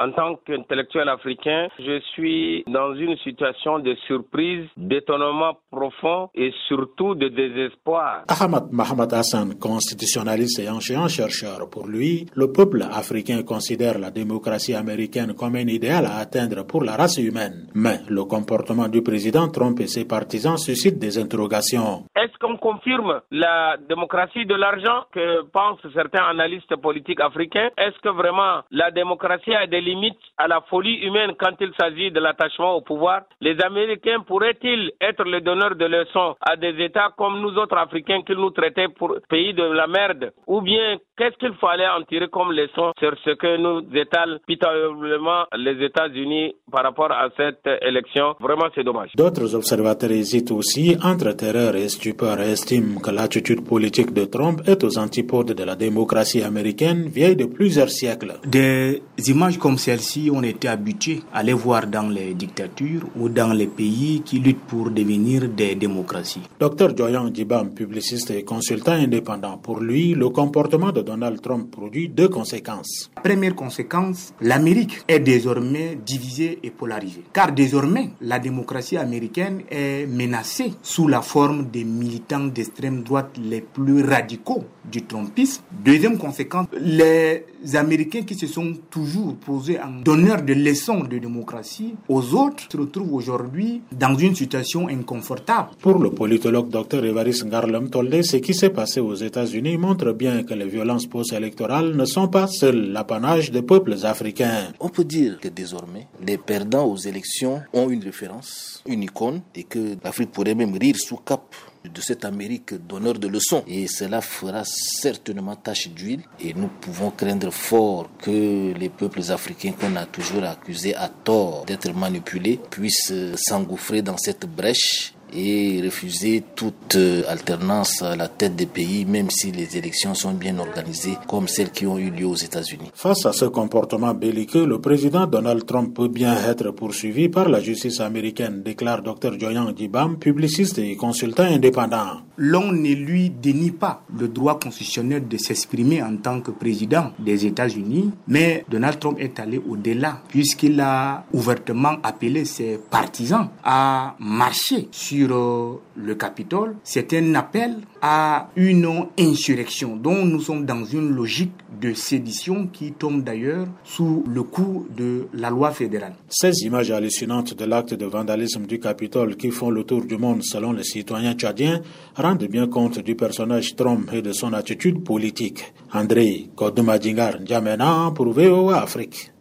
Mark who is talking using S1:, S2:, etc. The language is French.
S1: En tant qu'intellectuel africain, je suis dans une situation de surprise, d'étonnement profond et surtout de désespoir.
S2: Ahmad Mohamed Hassan, constitutionnaliste et ancien chercheur, pour lui, le peuple africain considère la démocratie américaine comme un idéal à atteindre pour la race humaine. Mais le comportement du président Trump et ses partisans suscite des interrogations.
S1: Qu'on confirme la démocratie de l'argent que pensent certains analystes politiques africains Est-ce que vraiment la démocratie a des limites à la folie humaine quand il s'agit de l'attachement au pouvoir? Les Américains pourraient-ils être les donneurs de leçons à des États comme nous autres Africains qu'ils nous traitaient pour pays de la merde? Ou bien qu'est-ce qu'il fallait en tirer comme leçon sur ce que nous étalent pitoyablement les États-Unis par rapport à cette élection? Vraiment, c'est dommage.
S2: D'autres observateurs hésitent aussi entre terreur et stupeur et estiment que l'attitude politique de Trump est aux antipodes de la démocratie américaine vieille de plusieurs siècles.
S3: Des images comme celle-ci ont été habituées à les voir dans les dictatures ou dans les pays qui luttent pour devenir des démocraties.
S2: Dr Joyan Djibam, publiciste et consultant indépendant, pour lui, le comportement de Donald Trump produit deux conséquences.
S3: Première conséquence, l'Amérique est désormais divisée et polarisée. Car désormais, la démocratie américaine est menacée sous la forme des militants d'extrême droite les plus radicaux du Trumpisme. Deuxième conséquence, les Américains qui se sont toujours posés en donneurs de leçons de démocratie aux autres se retrouvent aujourd'hui dans une situation inconfortable.
S2: Pour le politologue Dr Evaris Garlem Tolle, ce qui s'est passé aux États-Unis montre bien que les violences post-électorales ne sont pas seules des peuples africains.
S4: On peut dire que désormais, les perdants aux élections ont une référence, une icône, et que l'Afrique pourrait même rire sous cap de cette Amérique donneur de leçons. Et cela fera certainement tache d'huile. Et nous pouvons craindre fort que les peuples africains qu'on a toujours accusés à tort d'être manipulés puissent s'engouffrer dans cette brèche et refuser toute alternance à la tête des pays, même si les élections sont bien organisées, comme celles qui ont eu lieu aux États-Unis.
S2: Face à ce comportement belliqueux, le président Donald Trump peut bien être poursuivi par la justice américaine, déclare Dr. Joyan Dibam, publiciste et consultant indépendant.
S3: L'on ne lui dénie pas le droit constitutionnel de s'exprimer en tant que président des États-Unis, mais Donald Trump est allé au-delà, puisqu'il a ouvertement appelé ses partisans à marcher sur le Capitole, c'est un appel à une insurrection dont nous sommes dans une logique de sédition qui tombe d'ailleurs sous le coup de la loi fédérale.
S2: Ces images hallucinantes de l'acte de vandalisme du Capitole qui font le tour du monde selon les citoyens tchadiens rendent bien compte du personnage Trump et de son attitude politique. André Kodumadingar Djamena pour VOA Afrique.